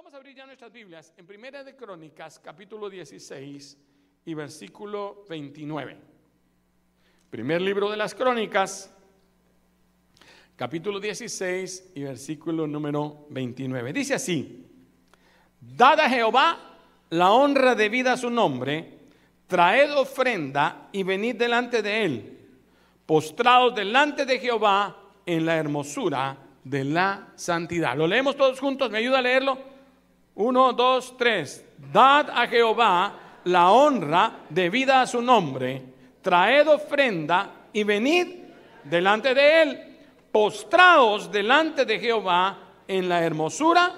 Vamos a abrir ya nuestras Biblias en Primera de Crónicas, capítulo 16 y versículo 29. Primer libro de las Crónicas, capítulo 16 y versículo número 29. Dice así, Dad a Jehová la honra debida a su nombre, traed ofrenda y venid delante de él, postrados delante de Jehová en la hermosura de la santidad. Lo leemos todos juntos, ¿me ayuda a leerlo? Uno, dos, tres. Dad a Jehová la honra debida a su nombre, traed ofrenda y venid delante de él, postrados delante de Jehová en la hermosura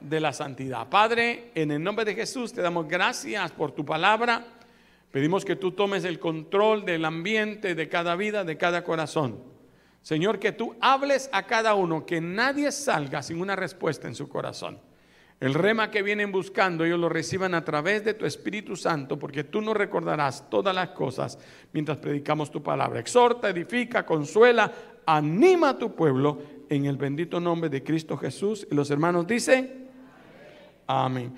de la santidad. Padre, en el nombre de Jesús te damos gracias por tu palabra. Pedimos que tú tomes el control del ambiente, de cada vida, de cada corazón. Señor, que tú hables a cada uno, que nadie salga sin una respuesta en su corazón. El rema que vienen buscando, ellos lo reciban a través de tu Espíritu Santo, porque tú nos recordarás todas las cosas mientras predicamos tu palabra. Exhorta, edifica, consuela, anima a tu pueblo en el bendito nombre de Cristo Jesús. Y los hermanos dicen, amén.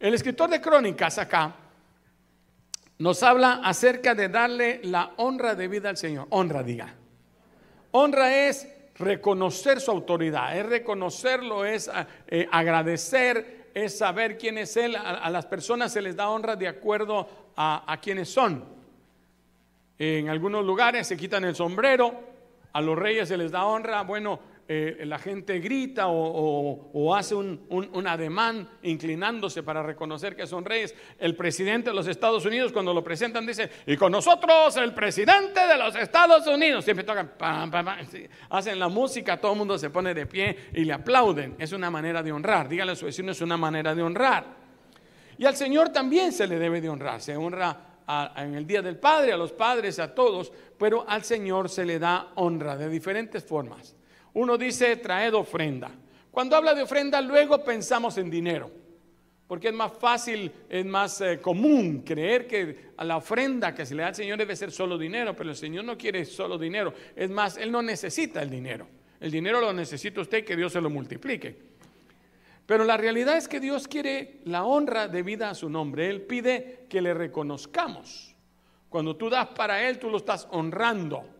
El escritor de Crónicas acá nos habla acerca de darle la honra de vida al Señor. Honra, diga. Honra es reconocer su autoridad, es reconocerlo, es eh, agradecer, es saber quién es Él. A, las personas se les da honra de acuerdo a, a quiénes son. En algunos lugares se quitan el sombrero, a los reyes se les da honra, bueno, eh, la gente grita o, hace un, ademán inclinándose para reconocer que son reyes. El presidente de los Estados Unidos cuando lo presentan dice, y con nosotros el presidente de los Estados Unidos. Siempre tocan, hacen la música, todo el mundo se pone de pie y le aplauden. Es una manera de honrar. Dígale a su vecino, es una manera de honrar. Y al Señor también se le debe de honrar. Se honra en el Día del Padre, a los padres, a todos, pero al Señor se le da honra de diferentes formas. Uno dice, traed ofrenda. Cuando habla de ofrenda, luego pensamos en dinero, porque es más fácil, es más eh, común creer que a la ofrenda que se le da al Señor debe ser solo dinero, pero el Señor no quiere solo dinero. Es más, Él no necesita el dinero. El dinero lo necesita usted, que Dios se lo multiplique. Pero la realidad es que Dios quiere la honra debida a su nombre. Él pide que le reconozcamos. Cuando tú das para Él, tú lo estás honrando.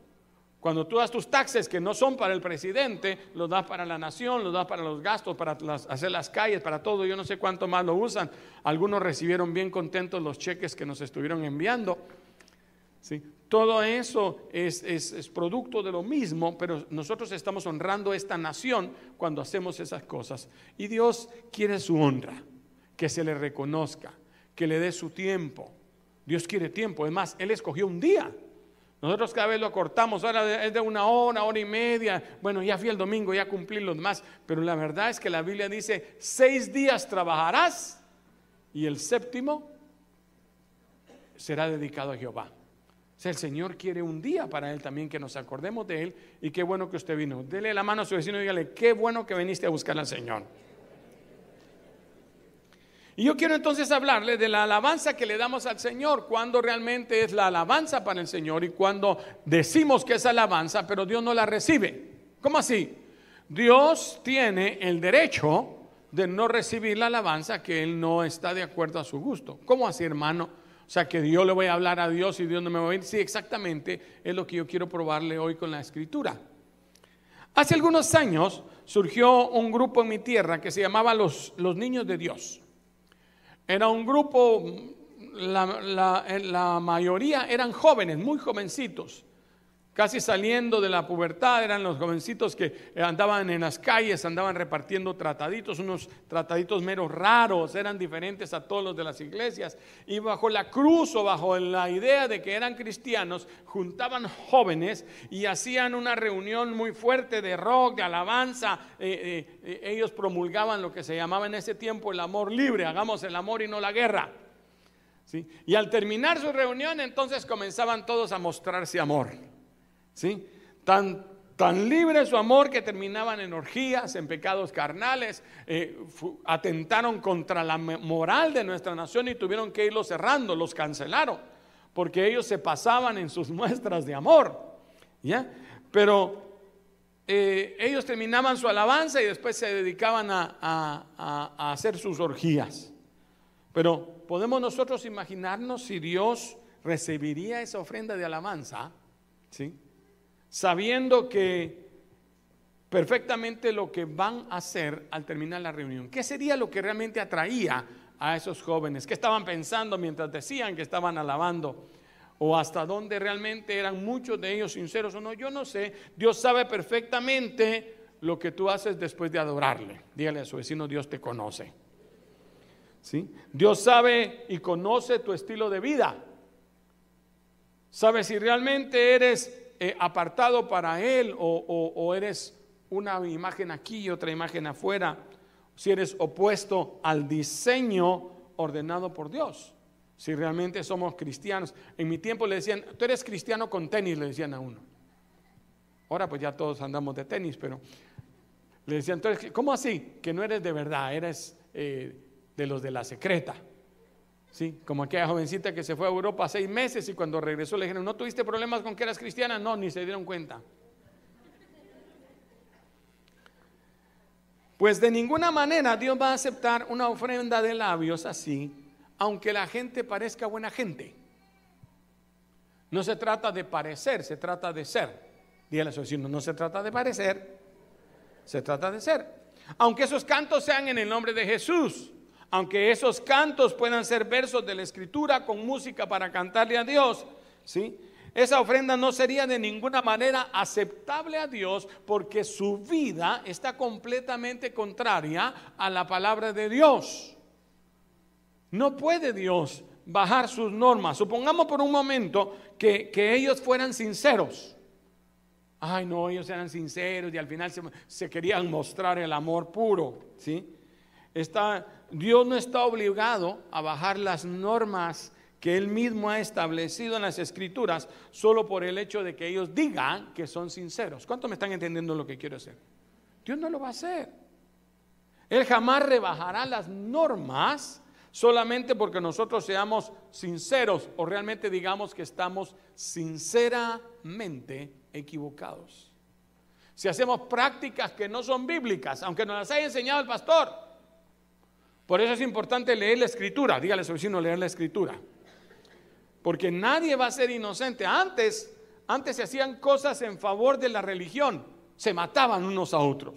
Cuando tú das tus taxes que no son para el presidente, los das para la nación, los das para los gastos, para hacer las calles, para todo. Yo no sé cuánto más lo usan. Algunos recibieron bien contentos los cheques que nos estuvieron enviando. ¿Sí? Todo eso es, es, producto de lo mismo, pero nosotros estamos honrando esta nación cuando hacemos esas cosas. Y Dios quiere su honra, que se le reconozca, que le dé su tiempo. Dios quiere tiempo. Es más, Él escogió un día nosotros cada vez lo cortamos, ahora es de una hora, hora y media. Bueno, ya fui el domingo, ya cumplí los demás. Pero la verdad es que la Biblia dice, seis días trabajarás y el séptimo será dedicado a Jehová. O sea, el Señor quiere un día para Él también que nos acordemos de Él y qué bueno que usted vino. Dele la mano a su vecino y dígale, qué bueno que viniste a buscar al Señor. Y yo quiero entonces hablarle de la alabanza que le damos al Señor, cuando realmente es la alabanza para el Señor y cuando decimos que es alabanza, pero Dios no la recibe. ¿Cómo así? Dios tiene el derecho de no recibir la alabanza que Él no está de acuerdo a su gusto. ¿Cómo así, hermano? O sea, que Dios le voy a hablar a Dios y Dios no me va a oír. Sí, exactamente es lo que yo quiero probarle hoy con la escritura. Hace algunos años surgió un grupo en mi tierra que se llamaba los, los Niños de Dios. Era un grupo, la, mayoría eran jóvenes, muy jovencitos, casi saliendo de la pubertad, eran los jovencitos que andaban en las calles, andaban repartiendo trataditos, unos trataditos meros raros, eran diferentes a todos los de las iglesias, y bajo la cruz o bajo la idea de que eran cristianos, juntaban jóvenes y hacían una reunión muy fuerte de rock, de alabanza, eh, eh, eh, ellos promulgaban lo que se llamaba en ese tiempo el amor libre, hagamos el amor y no la guerra. ¿Sí? Y al terminar su reunión, entonces comenzaban todos a mostrarse amor. ¿Sí? Tan, tan libre su amor que terminaban en orgías, en pecados carnales, eh, atentaron contra la moral de nuestra nación y tuvieron que irlos cerrando, los cancelaron, porque ellos se pasaban en sus muestras de amor. ¿ya? Pero eh, ellos terminaban su alabanza y después se dedicaban a, a hacer sus orgías. Pero podemos nosotros imaginarnos si Dios recibiría esa ofrenda de alabanza, ¿sí? Sabiendo que perfectamente lo que van a hacer al terminar la reunión. ¿Qué sería lo que realmente atraía a esos jóvenes? ¿Qué estaban pensando mientras decían que estaban alabando? ¿O hasta dónde realmente eran muchos de ellos sinceros o no? Yo no sé. Dios sabe perfectamente lo que tú haces después de adorarle. Dígale a su vecino, Dios te conoce. ¿Sí? Dios sabe y conoce tu estilo de vida. Sabe si realmente eres eh, apartado para Él o, eres una imagen aquí y otra imagen afuera, si eres opuesto al diseño ordenado por Dios, si realmente somos cristianos. En mi tiempo le decían, tú eres cristiano con tenis, le decían a uno. Ahora pues ya todos andamos de tenis, pero le decían, ¿cómo así? Que no eres de verdad, eres eh, de los de la secreta. Sí, como aquella jovencita que se fue a Europa seis meses y cuando regresó le dijeron, ¿no tuviste problemas con que eras cristiana? No, ni se dieron cuenta. Pues de ninguna manera Dios va a aceptar una ofrenda de labios así, aunque la gente parezca buena gente. No se trata de parecer, se trata de ser. Dígale a su vecino, no se trata de parecer, se trata de ser. Aunque esos cantos sean en el nombre de Jesús, aunque esos cantos puedan ser versos de la escritura con música para cantarle a Dios, ¿sí? Esa ofrenda no sería de ninguna manera aceptable a Dios porque su vida está completamente contraria a la palabra de Dios. No puede Dios bajar sus normas. Supongamos por un momento que, ellos fueran sinceros. Ay, no, ellos eran sinceros y al final se, se querían mostrar el amor puro. ¿sí? Está, Dios no está obligado a bajar las normas que Él mismo ha establecido en las escrituras solo por el hecho de que ellos digan que son sinceros. ¿Cuánto me están entendiendo lo que quiero hacer? Dios no lo va a hacer. Él jamás rebajará las normas solamente porque nosotros seamos sinceros o realmente digamos que estamos sinceramente equivocados. Si hacemos prácticas que no son bíblicas, aunque nos las haya enseñado el pastor, por eso es importante leer la escritura. Dígale a su vecino leer la escritura. Porque nadie va a ser inocente. Antes, antes se hacían cosas en favor de la religión. Se mataban unos a otros.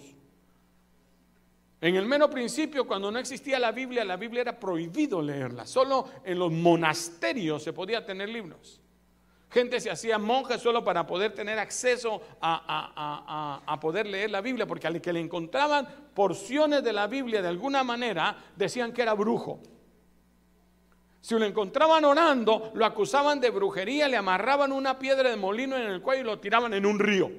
En el mero principio, cuando no existía la Biblia, la Biblia era prohibido leerla. Solo en los monasterios se podía tener libros. Gente se hacía monja solo para poder tener acceso a, poder leer la Biblia, porque al que le encontraban porciones de la Biblia de alguna manera, decían que era brujo. Si lo encontraban orando, lo acusaban de brujería, le amarraban una piedra de molino en el cuello y lo tiraban en un río.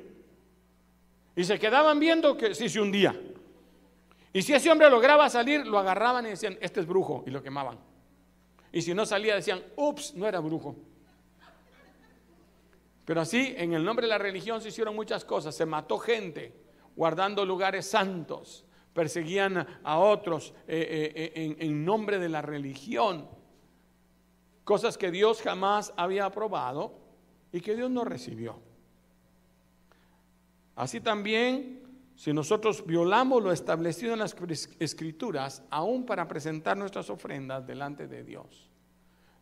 Y se quedaban viendo que si se hundía. Y si ese hombre lograba salir, lo agarraban y decían, este es brujo, y lo quemaban. Y si no salía, decían, ups, no era brujo. Pero así, en el nombre de la religión se hicieron muchas cosas. Se mató gente guardando lugares santos. Perseguían a otros eh, eh, eh, en, nombre de la religión. Cosas que Dios jamás había aprobado y que Dios no recibió. Así también, si nosotros violamos lo establecido en las escrituras, aún para presentar nuestras ofrendas delante de Dios,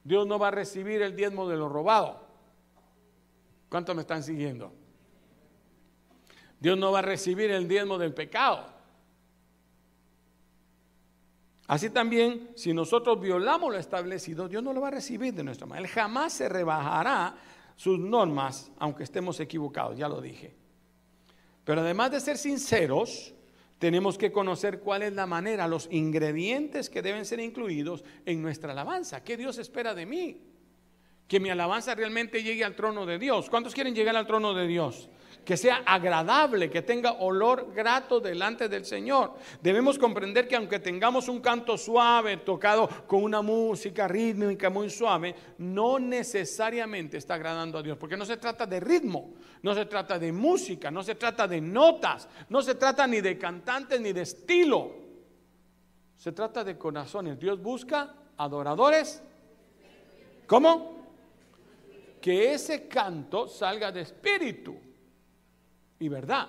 Dios no va a recibir el diezmo de lo robado. ¿Cuántos me están siguiendo? Dios no va a recibir el diezmo del pecado. Así también, si nosotros violamos lo establecido, Dios no lo va a recibir de nuestra mano. Él jamás se rebajará sus normas, aunque estemos equivocados, ya lo dije. Pero además de ser sinceros, tenemos que conocer cuál es la manera, los ingredientes que deben ser incluidos en nuestra alabanza. ¿Qué Dios espera de mí? Que mi alabanza realmente llegue al trono de Dios. ¿Cuántos quieren llegar al trono de Dios? Que sea agradable, que tenga olor grato delante del Señor. Debemos comprender que aunque tengamos un canto suave, tocado con una música rítmica muy suave, no necesariamente está agradando a Dios. Porque no se trata de ritmo, no se trata de música, no se trata de notas, no se trata ni de cantantes ni de estilo. Se trata de corazones. Dios busca adoradores. ¿Cómo? Que ese canto salga de espíritu y verdad.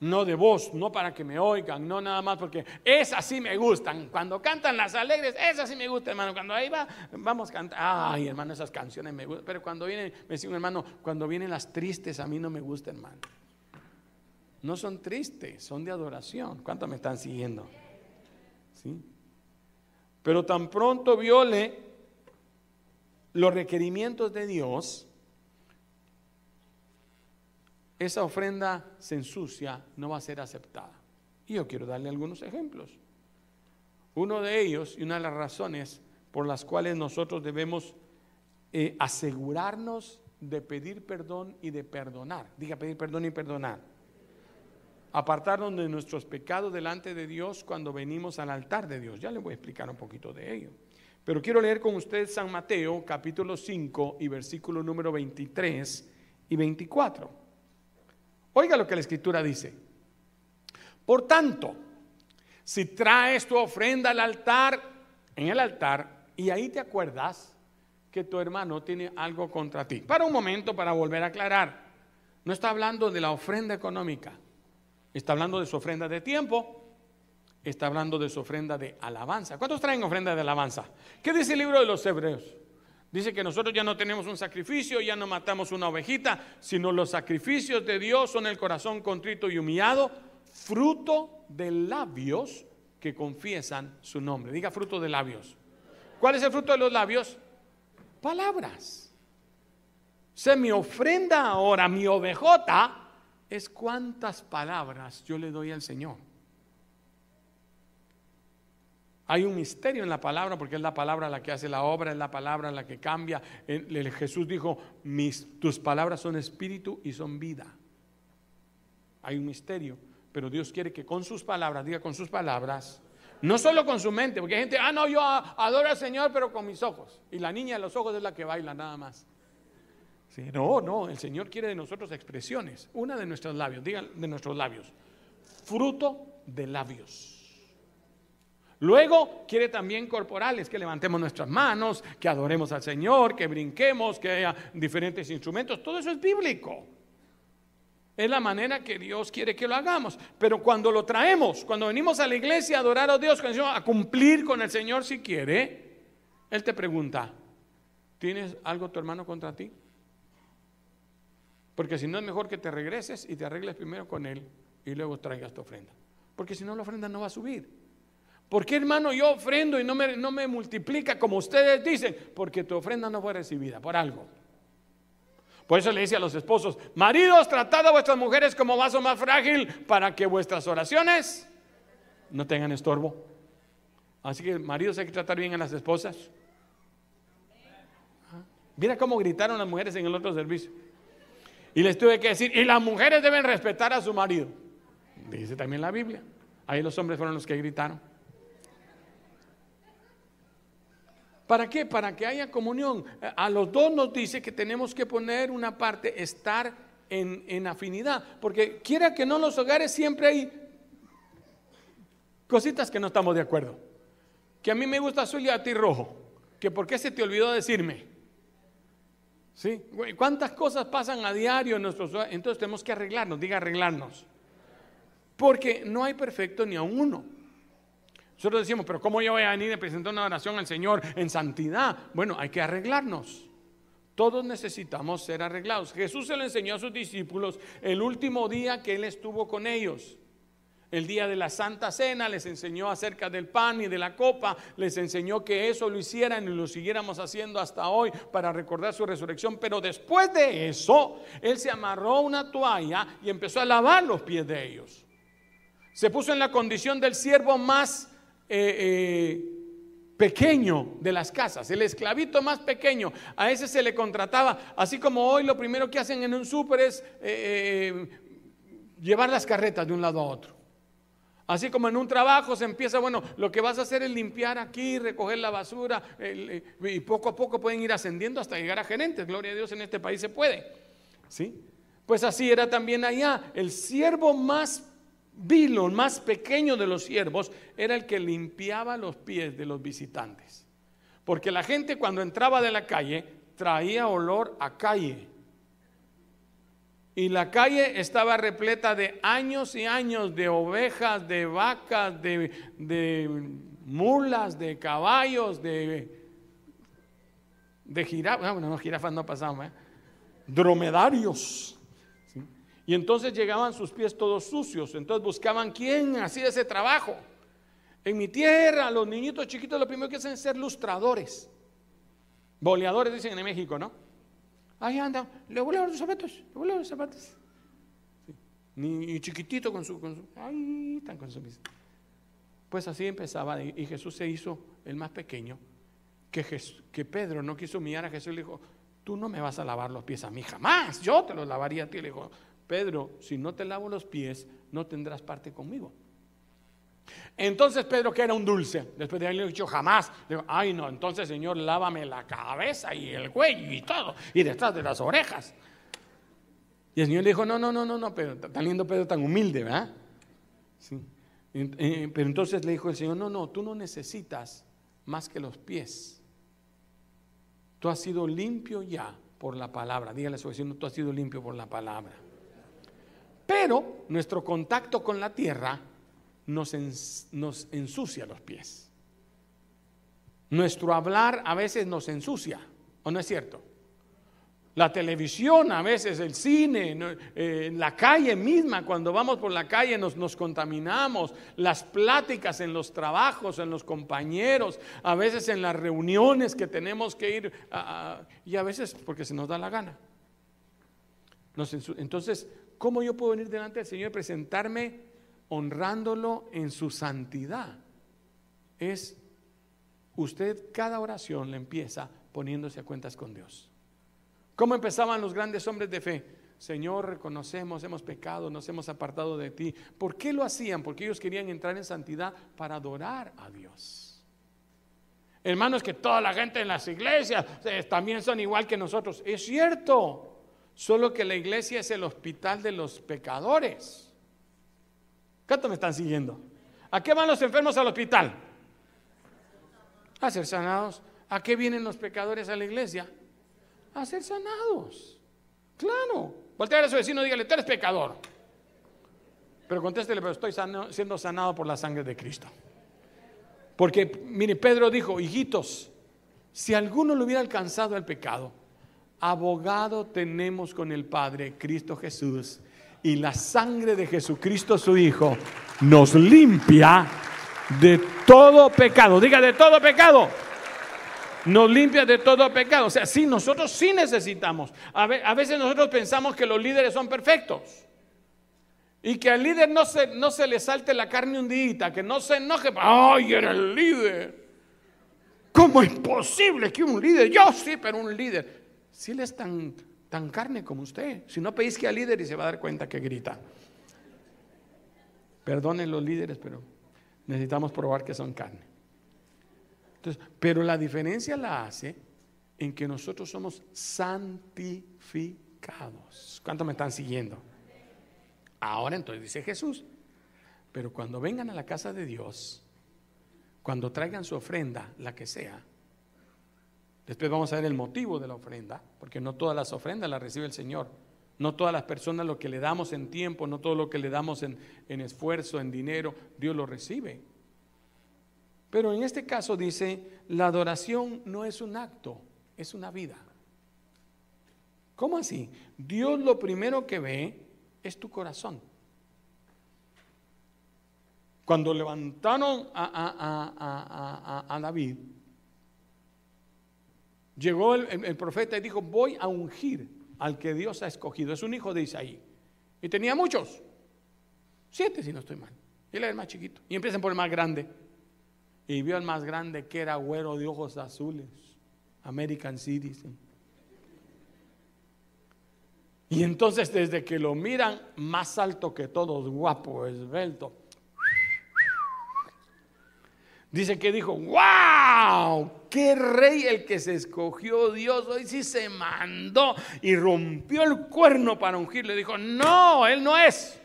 No de voz, no para que me oigan, no nada más porque esas sí me gustan. Cuando cantan las alegres, esas sí me gustan, hermano. Cuando ahí va, vamos a cantar. Ay, hermano, esas canciones me gustan. Pero cuando vienen, me dice un hermano, cuando vienen las tristes, a mí no me gusta, hermano. No son tristes, son de adoración. ¿Cuántos me están siguiendo? ¿Sí? Pero tan pronto viole los requerimientos de Dios, esa ofrenda se ensucia, no va a ser aceptada. Y yo quiero darle algunos ejemplos. Uno de ellos y una de las razones por las cuales nosotros debemos eh, asegurarnos de pedir perdón y de perdonar. Diga pedir perdón y perdonar. Apartarnos de nuestros pecados delante de Dios cuando venimos al altar de Dios. Ya le voy a explicar un poquito de ello. Pero quiero leer con usted San Mateo capítulo 5 y versículo número 23 y 24. Oiga lo que la escritura dice. Por tanto, si traes tu ofrenda al altar, en el altar, y ahí te acuerdas que tu hermano tiene algo contra ti. Para un momento, para volver a aclarar, no está hablando de la ofrenda económica, está hablando de su ofrenda de tiempo, está hablando de su ofrenda de alabanza. ¿Cuántos traen ofrenda de alabanza? ¿Qué dice el libro de los Hebreos? Dice que nosotros ya no tenemos un sacrificio, ya no matamos una ovejita, sino los sacrificios de Dios son el corazón contrito y humillado, fruto de labios que confiesan su nombre. Diga fruto de labios. ¿Cuál es el fruto de los labios? Palabras. Se me ofrenda ahora, mi ovejota, es cuántas palabras yo le doy al Señor. Hay un misterio en la palabra porque es la palabra la que hace la obra, es la palabra la que cambia. Jesús dijo, Mis, tus palabras son espíritu y son vida. Hay un misterio, pero Dios quiere que con sus palabras, diga con sus palabras, no solo con su mente, porque hay gente, ah, no, yo adoro al Señor, pero con mis ojos. Y la niña de los ojos es la que baila nada más. no, no, el Señor quiere de nosotros expresiones. Una de nuestros labios, diga de nuestros labios. Fruto de labios. Luego quiere también corporales, que levantemos nuestras manos, que adoremos al Señor, que brinquemos, que haya diferentes instrumentos. Todo eso es bíblico. Es la manera que Dios quiere que lo hagamos. Pero cuando lo traemos, cuando venimos a la iglesia a adorar a Dios, a cumplir con el Señor si quiere, Él te pregunta, ¿tienes algo tu hermano contra ti? Porque si no es mejor que te regreses y te arregles primero con Él y luego traigas tu ofrenda. Porque si no la ofrenda no va a subir. ¿Por qué hermano yo ofrendo y no me, no me multiplica como ustedes dicen? Porque tu ofrenda no fue recibida por algo. Por eso le dice a los esposos, maridos, tratad a vuestras mujeres como vaso más frágil para que vuestras oraciones no tengan estorbo. Así que maridos hay que tratar bien a las esposas. Mira cómo gritaron las mujeres en el otro servicio. Y les tuve que decir, y las mujeres deben respetar a su marido. Dice también la Biblia. Ahí los hombres fueron los que gritaron. ¿Para qué? Para que haya comunión. A los dos nos dice que tenemos que poner una parte, estar en, afinidad. Porque quiera que no en los hogares siempre hay cositas que no estamos de acuerdo. Que a mí me gusta azul y a ti rojo. Que por qué se te olvidó decirme. ¿Sí? ¿Cuántas cosas pasan a diario en nuestros hogares? Entonces tenemos que arreglarnos, diga arreglarnos. Porque no hay perfecto ni a uno. Nosotros decimos, pero ¿cómo yo voy a venir a presentar una oración al Señor en santidad? Bueno, hay que arreglarnos. Todos necesitamos ser arreglados. Jesús se lo enseñó a sus discípulos el último día que Él estuvo con ellos. El día de la Santa Cena les enseñó acerca del pan y de la copa, les enseñó que eso lo hicieran y lo siguiéramos haciendo hasta hoy para recordar su resurrección. Pero después de eso, Él se amarró una toalla y empezó a lavar los pies de ellos. Se puso en la condición del siervo más eh, eh, pequeño de las casas, el esclavito más pequeño, a ese se le contrataba, así como hoy lo primero que hacen en un súper es eh, llevar las carretas de un lado a otro. Así como en un trabajo se empieza, bueno, lo que vas a hacer es limpiar aquí, recoger la basura, y poco a poco pueden ir ascendiendo hasta llegar a gerentes. Gloria a Dios, en este país se puede. ¿Sí? Pues así era también allá. El siervo más Vilo, más pequeño de los siervos, era el que limpiaba los pies de los visitantes. Porque la gente cuando entraba de la calle traía olor a calle. y la calle estaba repleta de años y años de ovejas, de vacas, de, de mulas, de caballos, de, de jirafas. Ah, bueno, no, jirafas no pasaban, ¿eh? dromedarios. Y entonces llegaban sus pies todos sucios. Entonces buscaban quién hacía ese trabajo. En mi tierra, los niñitos chiquitos lo primero que hacen es ser lustradores. Boleadores dicen en México, ¿no? Ahí anda, le voy a los zapatos, le voy a los zapatos. Ni chiquitito con su, con su, ahí están con su Pues así empezaba y Jesús se hizo el más pequeño. Que, que Pedro no quiso humillar a Jesús y le dijo, tú no me vas a lavar los pies a mí jamás, yo te los lavaría a ti. Le dijo, Pedro, si no te lavo los pies, no tendrás parte conmigo. Entonces Pedro, que era un dulce, después de haberle dicho jamás, dijo, ay no, entonces Señor, lávame la cabeza y el cuello y todo, y detrás de las orejas. Y el Señor le dijo, no, no, no, no, no, pero tan lindo Pedro, tan humilde, ¿verdad? Sí. Eh, pero entonces le dijo el Señor, no, no, tú no necesitas más que los pies. Tú has sido limpio ya por la palabra. Dígale a su vecino, tú has sido limpio por la palabra. Pero nuestro contacto con la tierra nos, ensucia los pies. Nuestro hablar a veces nos ensucia, ¿o no es cierto? La televisión, a veces el cine, eh, la calle misma, cuando vamos por la calle nos, nos, contaminamos, las pláticas en los trabajos, en los compañeros, a veces en las reuniones que tenemos que ir, y a veces porque se nos da la gana. entonces, ¿Cómo yo puedo venir delante del Señor y presentarme honrándolo en su santidad? Es usted cada oración le empieza poniéndose a cuentas con Dios. ¿Cómo empezaban los grandes hombres de fe? Señor, reconocemos, hemos pecado, nos hemos apartado de ti. ¿Por qué lo hacían? Porque ellos querían entrar en santidad para adorar a Dios. Hermanos, que toda la gente en las iglesias eh, también son igual que nosotros. Es cierto. Solo que la iglesia es el hospital de los pecadores. ¿Cuánto me están siguiendo? ¿A qué van los enfermos al hospital? A ser sanados. ¿A qué vienen los pecadores a la iglesia? A ser sanados. Claro. Voltea a su vecino dígale, tú eres pecador. Pero contéstele, pero estoy siendo sanado por la sangre de Cristo. Porque, mire, Pedro dijo, hijitos, si alguno lo hubiera alcanzado el pecado, abogado tenemos con el Padre, Cristo Jesús, y la sangre de Jesucristo su Hijo nos limpia de todo pecado. Diga, de todo pecado. Nos limpia de todo pecado. O sea, sí, nosotros sí necesitamos. A veces nosotros pensamos que los líderes son perfectos. Y que al líder no se, no se le salte la carne hundida, que no se enoje. ¡Ay, era el líder! ¿Cómo es posible que un líder, yo sí, pero un líder, si él es tan, tan carne como usted, si no pedís que al líder y se va a dar cuenta que grita. Perdonen los líderes, pero necesitamos probar que son carne. Pero la diferencia la hace en que nosotros somos santificados. ¿Cuánto me están siguiendo? Ahora entonces dice Jesús, pero cuando vengan a la casa de Dios, cuando traigan su ofrenda, la que sea, Después vamos a ver el motivo de la ofrenda, porque no todas las ofrendas las recibe el Señor. No todas las personas lo que le damos en tiempo, no todo lo que le damos en, esfuerzo, en dinero, Dios lo recibe. Pero en este caso dice, la adoración no es un acto, es una vida. ¿Cómo así? Dios lo primero que ve es tu corazón. Cuando levantaron a, a David, Llegó el, profeta y dijo, voy a ungir al que Dios ha escogido. Es un hijo de Isaí. Y tenía muchos. Siete si no estoy mal. Él era el más chiquito. Y empiezan por el más grande. Y vio al más grande que era güero de ojos azules. American Citizen. Y entonces desde que lo miran más alto que todos, guapo, esbelto, Dice que dijo, wow, qué rey el que se escogió Dios, hoy sí se mandó y rompió el cuerno para ungirle. Dijo, no, él no es.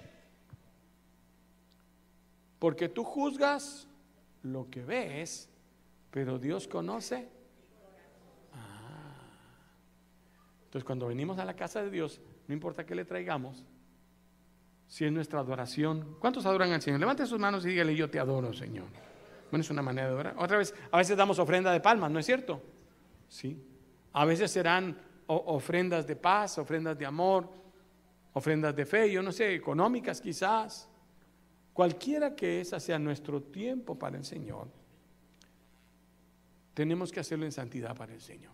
Porque tú juzgas lo que ves, pero Dios conoce. Ah. Entonces cuando venimos a la casa de Dios, no importa qué le traigamos, si es nuestra adoración. ¿Cuántos adoran al Señor? Levante sus manos y dígale, yo te adoro, Señor. Bueno, es una manera de adorar. Otra vez, a veces damos ofrenda de palmas, ¿no es cierto? Sí. A veces serán ofrendas de paz, ofrendas de amor, ofrendas de fe, yo no sé, económicas quizás. Cualquiera que esa sea nuestro tiempo para el Señor, tenemos que hacerlo en santidad para el Señor.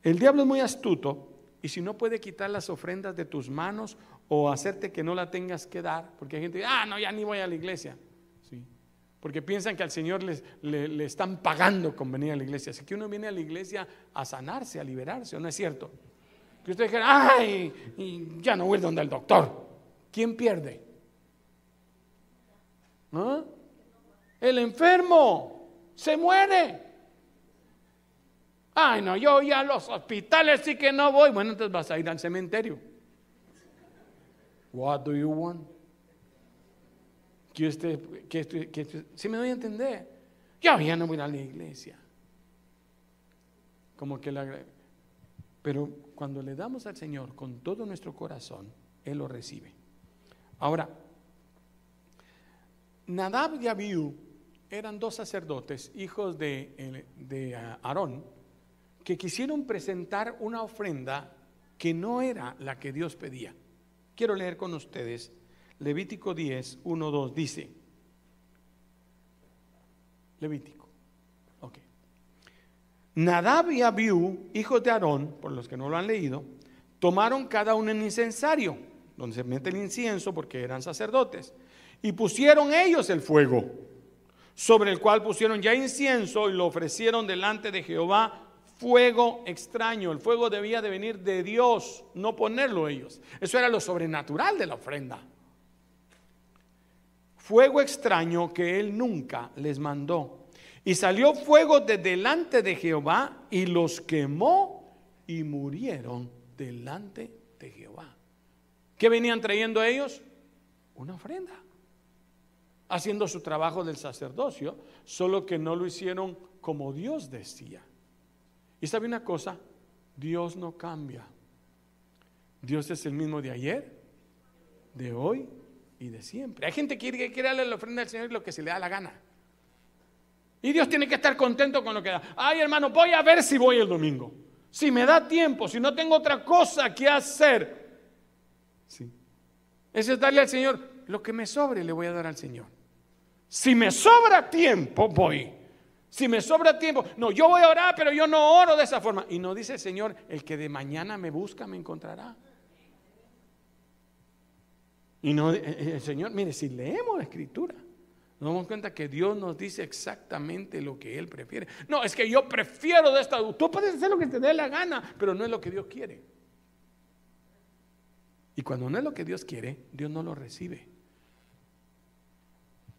El diablo es muy astuto y si no puede quitar las ofrendas de tus manos o hacerte que no la tengas que dar, porque hay gente ah, no, ya ni voy a la iglesia. Porque piensan que al Señor les, le, están pagando con venir a la iglesia. Así que uno viene a la iglesia a sanarse, a liberarse, ¿o no es cierto? Que usted dijera, ay, ya no voy donde el doctor. ¿Quién pierde? ¿Ah? El enfermo se muere. Ay, no, yo ya a los hospitales sí que no voy. Bueno, entonces vas a ir al cementerio. What do you want? Que usted, que, si me doy a entender, yo ya no voy a la iglesia. Como que la, pero cuando le damos al Señor con todo nuestro corazón, Él lo recibe. Ahora, Nadab y Abiú eran dos sacerdotes, hijos de, de ah, Aarón, que quisieron presentar una ofrenda que no era la que Dios pedía. Quiero leer con ustedes Levítico 10, 1, 2, dice, Levítico, ok. Nadab y Abiú, hijos de Aarón, por los que no lo han leído, tomaron cada uno un incensario, donde se mete el incienso porque eran sacerdotes, y pusieron ellos el fuego, sobre el cual pusieron ya incienso y lo ofrecieron delante de Jehová fuego extraño. El fuego debía de venir de Dios, no ponerlo ellos. Eso era lo sobrenatural de la ofrenda. Fuego extraño que él nunca les mandó. Y salió fuego de delante de Jehová y los quemó y murieron delante de Jehová. ¿Qué venían trayendo ellos? Una ofrenda haciendo su trabajo del sacerdocio, solo que no lo hicieron como Dios decía. Y sabe una cosa, Dios no cambia. Dios es el mismo de ayer, de hoy y de siempre. Hay gente que quiere, darle la ofrenda al Señor lo que se le da la gana. Y Dios tiene que estar contento con lo que da. Ay, hermano, voy a ver si voy el domingo. Si me da tiempo, si no tengo otra cosa que hacer. Sí. Eso es darle al Señor. Lo que me sobre le voy a dar al Señor. Si me sobra tiempo, voy. Si me sobra tiempo, no, yo voy a orar, pero yo no oro de esa forma. Y no dice el Señor, el que de mañana me busca me encontrará. Y no, eh, eh, el Señor, mire, si leemos la escritura, nos damos cuenta que Dios nos dice exactamente lo que Él prefiere. No, es que yo prefiero de esta. Tú puedes hacer lo que te dé la gana, pero no es lo que Dios quiere. Y cuando no es lo que Dios quiere, Dios no lo recibe.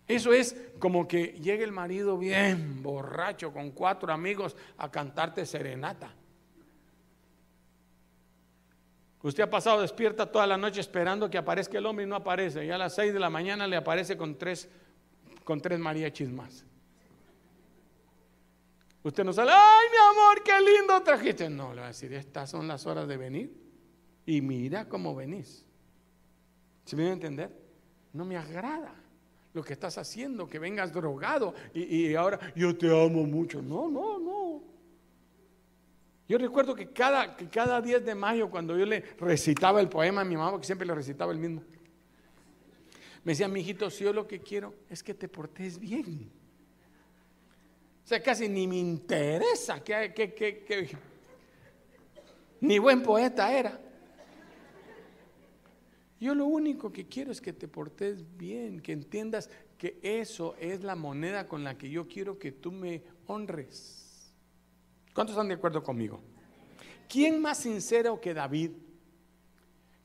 Eso es como que llegue el marido bien borracho con cuatro amigos a cantarte serenata. Usted ha pasado despierta toda la noche esperando que aparezca el hombre y no aparece. Y a las seis de la mañana le aparece con tres, con tres mariachis más. Usted no sale, ay mi amor, qué lindo trajiste. No, le va a decir, estas son las horas de venir. Y mira cómo venís. ¿Se me a entender? No me agrada lo que estás haciendo, que vengas drogado y, ahora yo te amo mucho. No, no, no. Yo recuerdo que cada, que cada 10 de mayo, cuando yo le recitaba el poema a mi mamá, que siempre le recitaba el mismo, me decía, mi hijito, si yo lo que quiero es que te portes bien. O sea, casi ni me interesa que, que, que, que ni buen poeta era. Yo lo único que quiero es que te portes bien, que entiendas que eso es la moneda con la que yo quiero que tú me honres. ¿Cuántos están de acuerdo conmigo? ¿Quién más sincero que David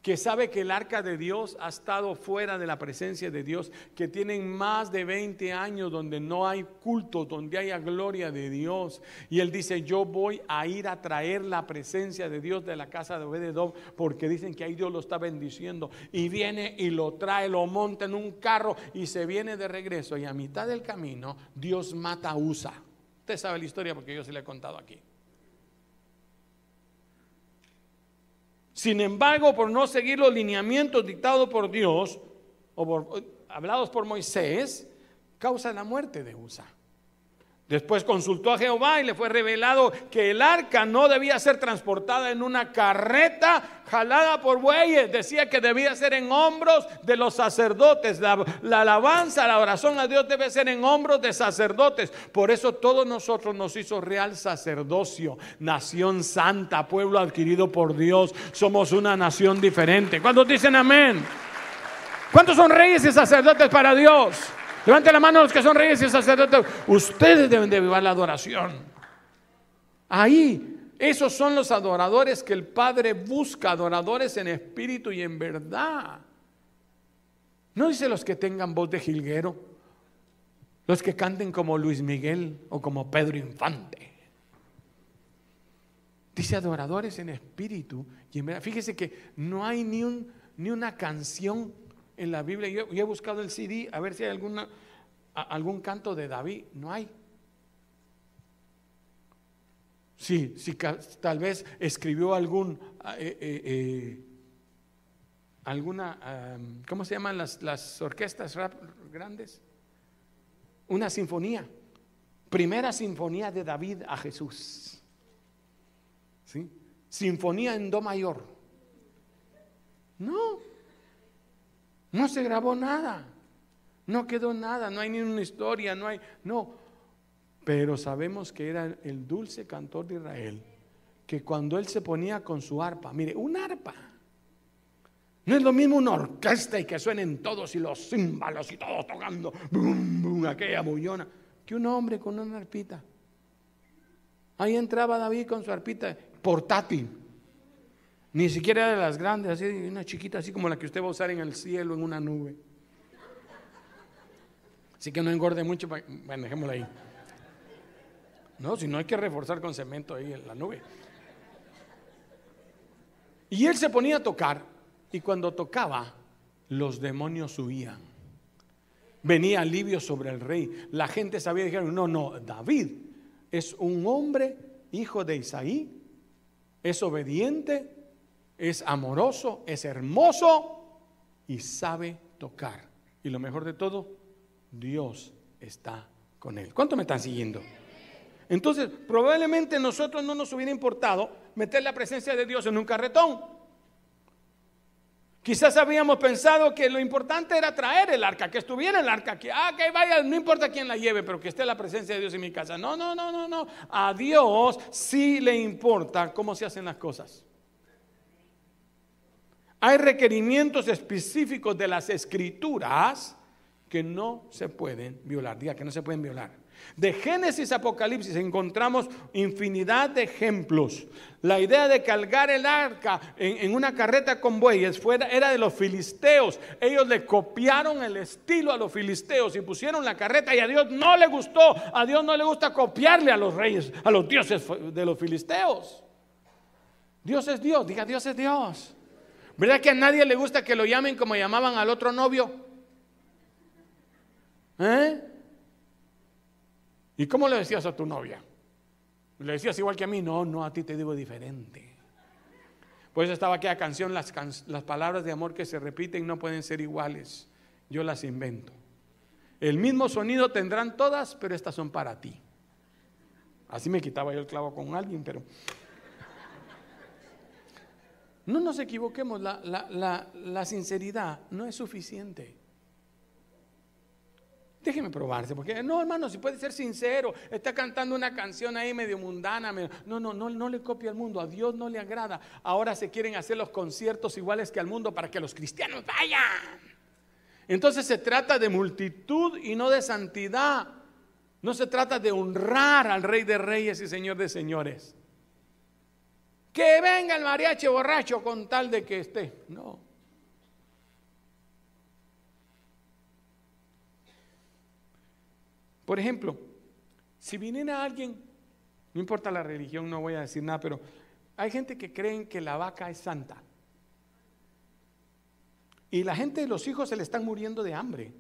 que sabe que el arca de Dios ha estado fuera de la presencia de Dios, que tienen más de 20 años donde no hay culto, donde haya gloria de Dios. Y él dice, yo voy a ir a traer la presencia de Dios de la casa de Obededov, porque dicen que ahí Dios lo está bendiciendo. Y viene y lo trae, lo monta en un carro y se viene de regreso. Y a mitad del camino, Dios mata a Usa. Usted sabe la historia porque yo se la he contado aquí. Sin embargo, por no seguir los lineamientos dictados por Dios o hablados por Moisés, causa la muerte de Usa. Después consultó a Jehová y le fue revelado que el arca no debía ser transportada en una carreta jalada por bueyes. Decía que debía ser en hombros de los sacerdotes. La, alabanza, la oración a Dios debe ser en hombros de sacerdotes. Por eso todos nosotros nos hizo real sacerdocio, nación santa, pueblo adquirido por Dios. Somos una nación diferente. ¿Cuántos dicen amén? ¿Cuántos son reyes y sacerdotes para Dios? Levante la mano los que son reyes y sacerdotes. Ustedes deben de vivir la adoración. Ahí, esos son los adoradores que el Padre busca, adoradores en espíritu y en verdad. No dice los que tengan voz de jilguero, los que canten como Luis Miguel o como Pedro Infante. Dice adoradores en espíritu y en verdad. Fíjese que no hay ni, un, ni una canción en la Biblia. Yo, he buscado el CD a ver si hay alguna, algún canto de David. No hay. Sí, sí, tal vez escribió algún, eh, eh, eh, alguna, ¿cómo se llaman las, las orquestas rap grandes? Una sinfonía. Primera sinfonía de David a Jesús. ¿Sí? Sinfonía en Do mayor. No, no se grabó nada. No quedó nada, no hay ni una historia, no hay, no. Pero sabemos que era el dulce cantor de Israel, que cuando él se ponía con su arpa, mire, un arpa. No es lo mismo una orquesta y que suenen todos y los címbalos y todos tocando, bum, bum, aquella bullona, que un hombre con una arpita. Ahí entraba David con su arpita portátil. Ni siquiera de las grandes, así una chiquita, así como la que usted va a usar en el cielo, en una nube. Así que no engorde mucho, bueno, dejémoslo ahí. No, si no hay que reforzar con cemento ahí en la nube. Y él se ponía a tocar, y cuando tocaba, los demonios huían. Venía alivio sobre el rey. La gente sabía, dijeron, no, no, David es un hombre, hijo de Isaí, es obediente, es amoroso, es hermoso y sabe tocar. Y lo mejor de todo, Dios está con él. ¿Cuánto me están siguiendo? Entonces, probablemente nosotros no nos hubiera importado meter la presencia de Dios en un carretón. Quizás habíamos pensado que lo importante era traer el arca, que estuviera el arca, que, ah, que vaya, no importa quién la lleve, pero que esté la presencia de Dios en mi casa. No, no, no, no, no. A Dios sí le importa cómo se hacen las cosas. Hay requerimientos específicos de las escrituras que no se pueden violar. Diga que no se pueden violar. De Génesis a Apocalipsis encontramos infinidad de ejemplos. La idea de cargar el arca en, una carreta con bueyes fuera, era de los filisteos. Ellos le copiaron el estilo a los filisteos y pusieron la carreta y a Dios no le gustó. A Dios no le gusta copiarle a los reyes, a los dioses de los filisteos. Dios es Dios, diga Dios es Dios. ¿Verdad que a nadie le gusta que lo llamen como llamaban al otro novio? ¿Eh? ¿Y cómo le decías a tu novia? ¿Le decías igual que a mí? No, no, a ti te digo diferente. Pues estaba aquella canción, las, las palabras de amor que se repiten no pueden ser iguales. Yo las invento. El mismo sonido tendrán todas, pero estas son para ti. Así me quitaba yo el clavo con alguien, pero no nos equivoquemos, la, sinceridad no es suficiente. Déjeme probarse, porque no, hermano, si puede ser sincero, está cantando una canción ahí medio mundana. no, no, no, no le copia al mundo, a Dios no le agrada. Ahora se quieren hacer los conciertos iguales que al mundo para que los cristianos vayan. Entonces se trata de multitud y no de santidad. No se trata de honrar al Rey de Reyes y Señor de Señores. Que venga el mariachi borracho con tal de que esté. No. Por ejemplo, si viniera alguien, no importa la religión, no voy a decir nada, pero hay gente que creen que la vaca es santa. Y la gente de los hijos se le están muriendo de hambre.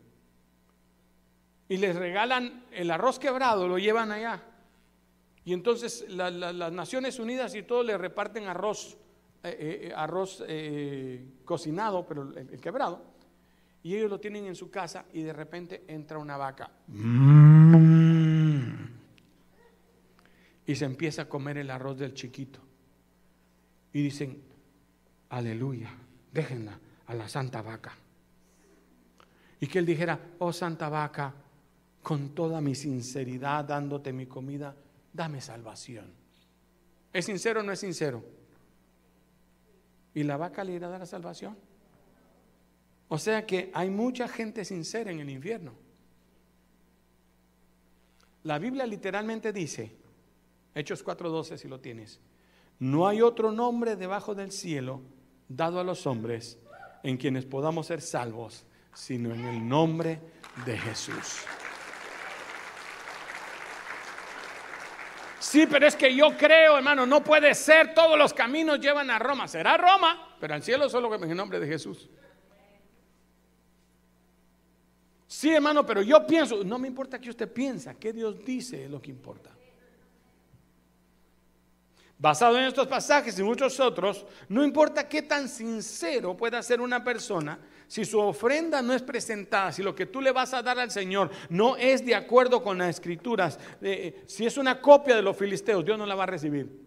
Y les regalan el arroz quebrado, lo llevan allá. Y entonces las Naciones Unidas y todo le reparten arroz eh, eh, arroz cocinado, pero el, quebrado, y ellos lo tienen en su casa y de repente entra una vaca. Y se empieza a comer el arroz del chiquito. Y dicen, aleluya, déjenla a la santa vaca. Y que él dijera, oh santa vaca, con toda mi sinceridad dándote mi comida, dame salvación. ¿Es sincero o no es sincero? ¿Y la vaca le irá a dar salvación? O sea que hay mucha gente sincera en el infierno. La Biblia literalmente dice, Hechos 4:12 si lo tienes, no hay otro nombre debajo del cielo dado a los hombres en quienes podamos ser salvos, sino en el nombre de Jesús. Sí, pero es que yo creo, hermano, no puede ser, todos los caminos llevan a Roma. Será Roma, pero al cielo solo en el nombre de Jesús. Sí, hermano, pero yo pienso, no me importa que usted piensa, que Dios dice es lo que importa. Basado en estos pasajes y muchos otros, no importa qué tan sincero pueda ser una persona, si su ofrenda no es presentada, si lo que tú le vas a dar al Señor no es de acuerdo con las escrituras, eh, si es una copia de los filisteos, Dios no la va a recibir.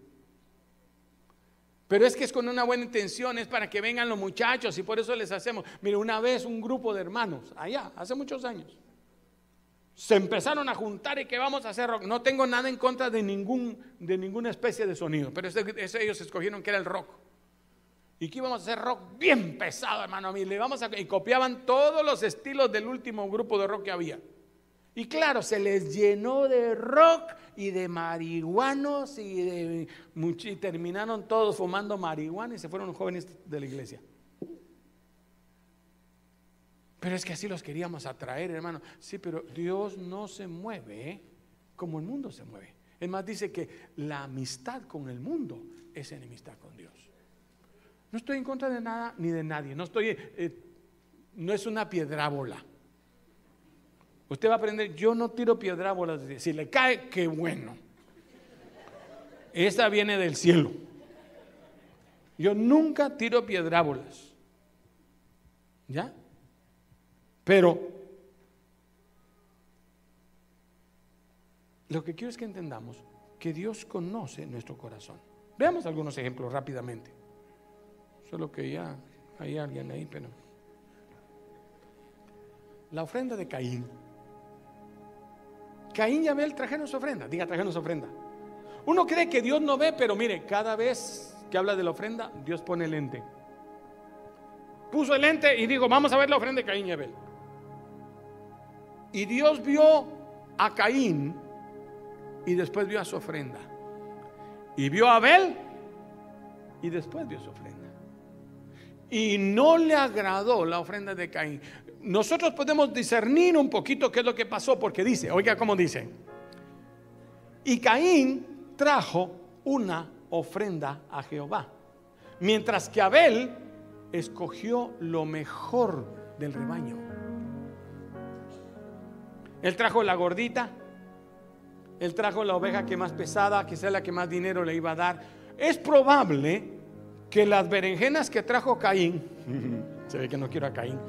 Pero es que es con una buena intención, es para que vengan los muchachos y por eso les hacemos. Mire, una vez un grupo de hermanos, allá, hace muchos años, se empezaron a juntar y que vamos a hacer rock. No tengo nada en contra de, ningún, de ninguna especie de sonido, pero ellos escogieron que era el rock. Y que íbamos a hacer rock bien pesado, hermano. A, y copiaban todos los estilos del último grupo de rock que había. Y claro, se les llenó de rock y de marihuanos y, de, y terminaron todos fumando marihuana y se fueron jóvenes de la iglesia. Pero es que así los queríamos atraer, hermano. Sí, pero Dios no se mueve ¿eh? como el mundo se mueve. Es más, dice que la amistad con el mundo es enemistad con Dios. No estoy en contra de nada ni de nadie. No estoy, eh, no es una piedrábola. Usted va a aprender, yo no tiro piedrábolas. Si le cae, qué bueno. Esa viene del cielo. Yo nunca tiro piedrábolas. ¿Ya? Pero lo que quiero es que entendamos que Dios conoce nuestro corazón. Veamos algunos ejemplos rápidamente. Solo que ya hay alguien ahí, pero... La ofrenda de Caín. Caín y Abel trajeron su ofrenda. Diga, trajeron su ofrenda. Uno cree que Dios no ve, pero mire, cada vez que habla de la ofrenda, Dios pone el lente. Puso el lente y dijo, vamos a ver la ofrenda de Caín y Abel. Y Dios vio a Caín y después vio a su ofrenda. Y vio a Abel y después vio su ofrenda. Y no le agradó la ofrenda de Caín. Nosotros podemos discernir un poquito qué es lo que pasó porque dice, oiga cómo dice. Y Caín trajo una ofrenda a Jehová. Mientras que Abel escogió lo mejor del rebaño. Él trajo la gordita, él trajo la oveja que más pesada, que sea la que más dinero le iba a dar. Es probable que las berenjenas que trajo Caín, se ve que no quiero a Caín,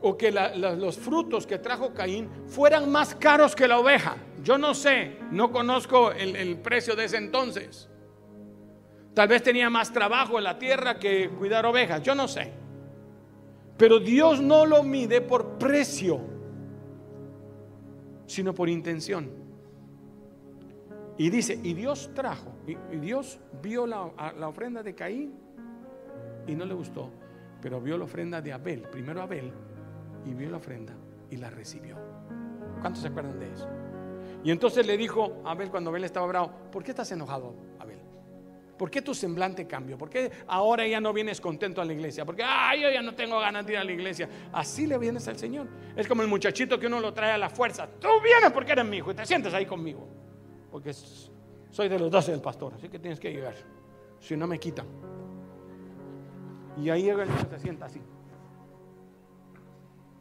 o que los frutos que trajo Caín fueran más caros que la oveja. Yo no sé, no conozco el, el precio de ese entonces. Tal vez tenía más trabajo en la tierra que cuidar ovejas, yo no sé. Pero Dios no lo mide por precio sino por intención. Y dice, y Dios trajo, y, Dios vio la, la, ofrenda de Caín y no le gustó, pero vio la ofrenda de Abel, primero Abel, y vio la ofrenda y la recibió. ¿Cuántos se acuerdan de eso? Y entonces le dijo a Abel cuando Abel estaba bravo, ¿por qué estás enojado, Abel? ¿Por qué tu semblante cambió? ¿Por qué ahora ya no vienes contento a la iglesia? Porque, ay, yo ya no tengo ganas de ir a la iglesia. Así le vienes al Señor. Es como el muchachito que uno lo trae a la fuerza. Tú vienes porque eres mi hijo y te sientes ahí conmigo. Porque soy de los doce del pastor, así que tienes que llegar. Si no me quitan. Y ahí llega el niño, se sienta así.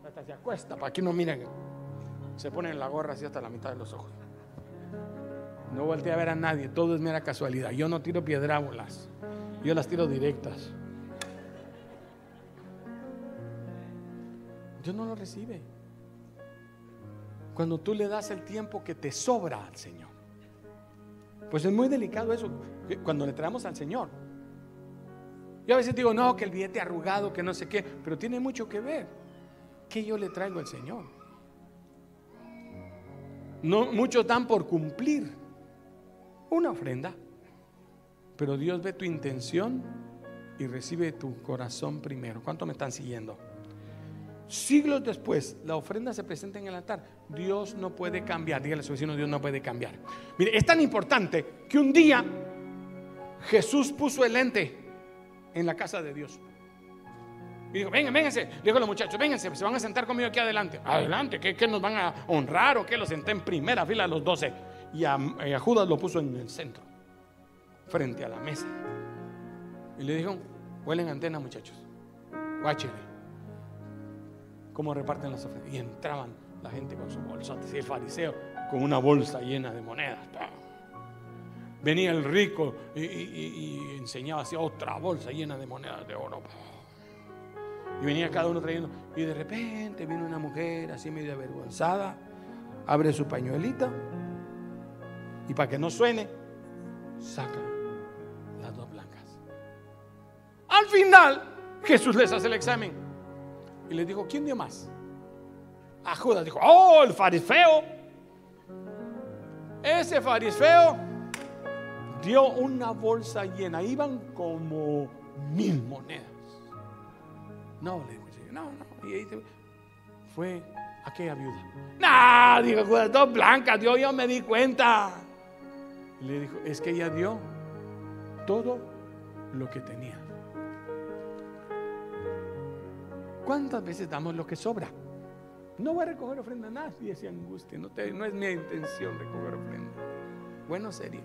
Hasta se acuesta para que no miren. Se pone en la gorra así hasta la mitad de los ojos. No volteé a ver a nadie, todo es mera casualidad. Yo no tiro piedrábolas. Yo las tiro directas. Dios no lo recibe. Cuando tú le das el tiempo que te sobra al Señor. Pues es muy delicado eso cuando le traemos al Señor. Yo a veces digo, no, que el billete arrugado, que no sé qué, pero tiene mucho que ver. Que yo le traigo al Señor? No, muchos dan por cumplir una ofrenda, pero Dios ve tu intención y recibe tu corazón primero. ¿Cuánto me están siguiendo? Siglos después, la ofrenda se presenta en el altar. Dios no puede cambiar. Dígale a su vecino, Dios no puede cambiar. Mire, es tan importante que un día Jesús puso el ente en la casa de Dios. Y dijo, vengan, vénganse. Dijo a los muchachos, vénganse, se van a sentar conmigo aquí adelante. Adelante, ¿qué, nos van a honrar o qué? Los senté en primera fila a los doce. Y a, Judas lo puso en el centro, frente a la mesa. Y le dijo, huelen antena muchachos. Guáchenle cómo reparten las ofrendas. Y entraban la gente con su bolsa, y el fariseo con una bolsa llena de monedas. Venía el rico y, enseñaba así otra bolsa llena de monedas de oro. Y venía cada uno trayendo. Y de repente viene una mujer así medio avergonzada, abre su pañuelita y para que no suene, saca las dos blancas. Al final, Jesús les hace el examen. Y le dijo, ¿quién dio más? A Judas dijo, oh, el fariseo. Ese fariseo dio una bolsa llena, iban como mil monedas. No, le dijo, no, no. Y ahí fue aquella viuda. No, dijo Judas, dos blancas, yo, yo me di cuenta. Le dijo, es que ella dio todo lo que tenía. ¿Cuántas veces damos lo que sobra? No voy a recoger ofrenda a nadie, esa angustia. No, no es mi intención recoger ofrenda. Bueno sería.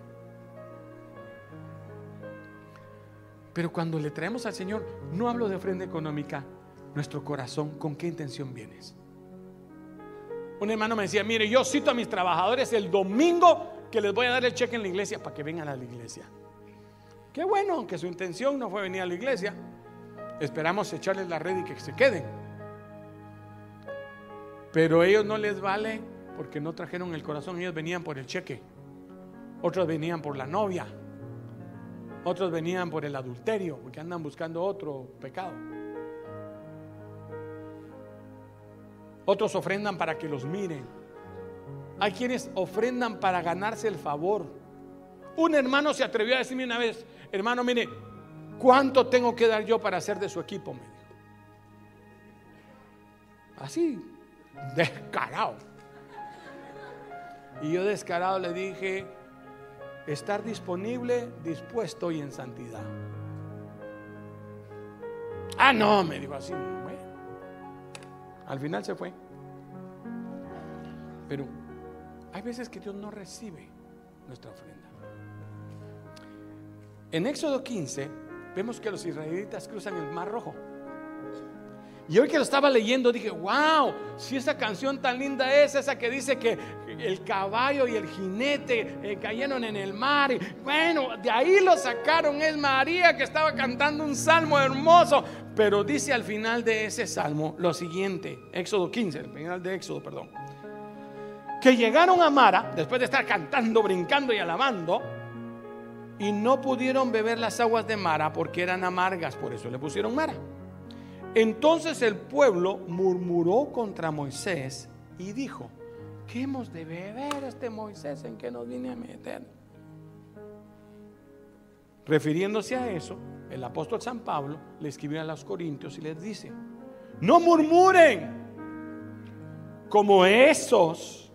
Pero cuando le traemos al Señor, no hablo de ofrenda económica, nuestro corazón, ¿con qué intención vienes? Un hermano me decía, mire, yo cito a mis trabajadores el domingo que les voy a dar el cheque en la iglesia para que vengan a la iglesia. Qué bueno, aunque su intención no fue venir a la iglesia, Esperamos echarles la red y que se queden. Pero ellos no les vale porque no trajeron el corazón, ellos venían por el cheque. Otros venían por la novia. Otros venían por el adulterio, porque andan buscando otro pecado. Otros ofrendan para que los miren. Hay quienes ofrendan para ganarse el favor. Un hermano se atrevió a decirme una vez, hermano, mire, ¿Cuánto tengo que dar yo para ser de su equipo? Me Así, descarado. Y yo descarado le dije, estar disponible, dispuesto y en santidad. Ah, no, me dijo así. al final se fue. Pero hay veces que Dios no recibe nuestra ofrenda. En Éxodo 15 vemos que los israelitas cruzan el Mar Rojo. Y hoy que lo estaba leyendo dije, wow, si esa canción tan linda es esa que dice que el caballo y el jinete eh, cayeron en el mar. Bueno, de ahí lo sacaron, es María que estaba cantando un salmo hermoso. Pero dice al final de ese salmo lo siguiente, Éxodo 15, el final de Éxodo, perdón. Que llegaron a Mara, después de estar cantando, brincando y alabando, y no pudieron beber las aguas de Mara porque eran amargas, por eso le pusieron Mara. Entonces el pueblo murmuró contra Moisés y dijo, ¿qué hemos de beber este Moisés en que nos viene a meter? Refiriéndose a eso, el apóstol San Pablo le escribió a los corintios y les dice, no murmuren como esos